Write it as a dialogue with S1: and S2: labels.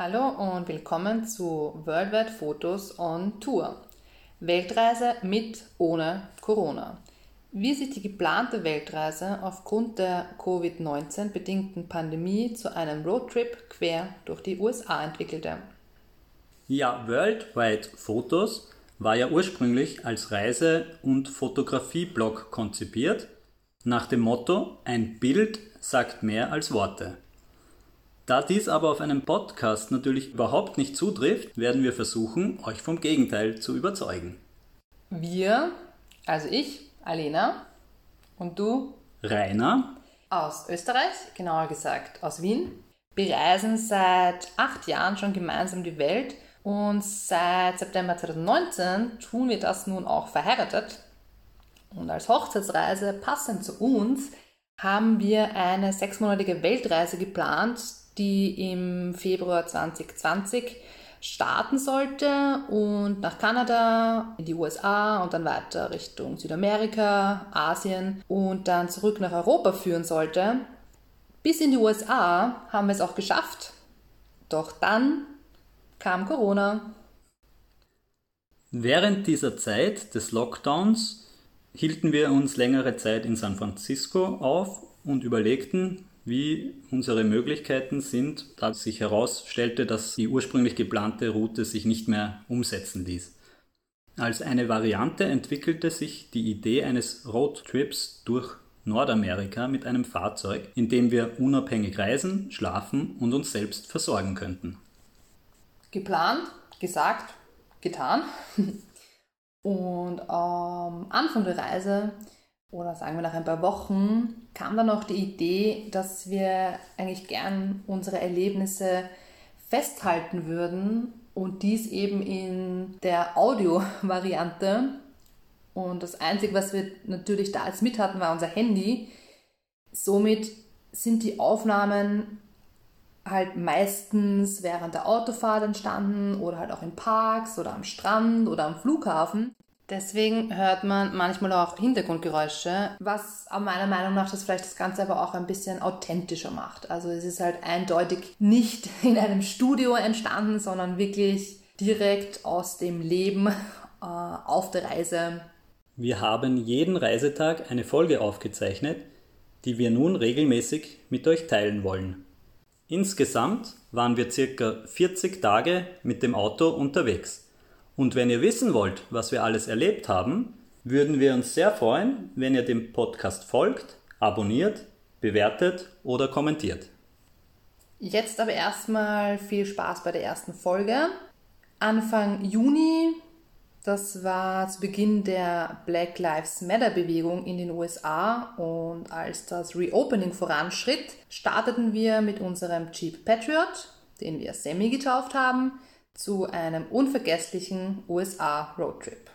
S1: Hallo und willkommen zu Worldwide Fotos on Tour. Weltreise mit, ohne Corona. Wie sich die geplante Weltreise aufgrund der Covid-19 bedingten Pandemie zu einem Roadtrip quer durch die USA entwickelte.
S2: Ja, Worldwide Fotos war ja ursprünglich als Reise- und Fotografie-Blog konzipiert, nach dem Motto Ein Bild sagt mehr als Worte. Da dies aber auf einem Podcast natürlich überhaupt nicht zutrifft, werden wir versuchen, euch vom Gegenteil zu überzeugen.
S1: Wir, also ich, Alena und du,
S2: Rainer,
S1: aus Österreich, genauer gesagt aus Wien, bereisen seit acht Jahren schon gemeinsam die Welt und seit September 2019 tun wir das nun auch verheiratet. Und als Hochzeitsreise passend zu uns haben wir eine sechsmonatige Weltreise geplant, die im Februar 2020 starten sollte und nach Kanada, in die USA und dann weiter Richtung Südamerika, Asien und dann zurück nach Europa führen sollte. Bis in die USA haben wir es auch geschafft. Doch dann kam Corona.
S2: Während dieser Zeit des Lockdowns hielten wir uns längere Zeit in San Francisco auf und überlegten, wie unsere Möglichkeiten sind, da sich herausstellte, dass die ursprünglich geplante Route sich nicht mehr umsetzen ließ. Als eine Variante entwickelte sich die Idee eines Roadtrips durch Nordamerika mit einem Fahrzeug, in dem wir unabhängig reisen, schlafen und uns selbst versorgen könnten.
S1: Geplant, gesagt, getan. Und am Anfang der Reise oder sagen wir nach ein paar Wochen, kam dann auch die Idee, dass wir eigentlich gern unsere Erlebnisse festhalten würden und dies eben in der Audio-Variante. Und das Einzige, was wir natürlich da als mit hatten, war unser Handy. Somit sind die Aufnahmen halt meistens während der Autofahrt entstanden oder halt auch in Parks oder am Strand oder am Flughafen. Deswegen hört man manchmal auch Hintergrundgeräusche, was meiner Meinung nach das vielleicht das Ganze aber auch ein bisschen authentischer macht. Also es ist halt eindeutig nicht in einem Studio entstanden, sondern wirklich direkt aus dem Leben äh, auf der Reise.
S2: Wir haben jeden Reisetag eine Folge aufgezeichnet, die wir nun regelmäßig mit euch teilen wollen. Insgesamt waren wir circa 40 Tage mit dem Auto unterwegs. Und wenn ihr wissen wollt, was wir alles erlebt haben, würden wir uns sehr freuen, wenn ihr dem Podcast folgt, abonniert, bewertet oder kommentiert.
S1: Jetzt aber erstmal viel Spaß bei der ersten Folge. Anfang Juni, das war zu Beginn der Black Lives Matter Bewegung in den USA und als das Reopening voranschritt, starteten wir mit unserem Jeep Patriot, den wir Semi getauft haben, zu einem unvergesslichen USA-Roadtrip.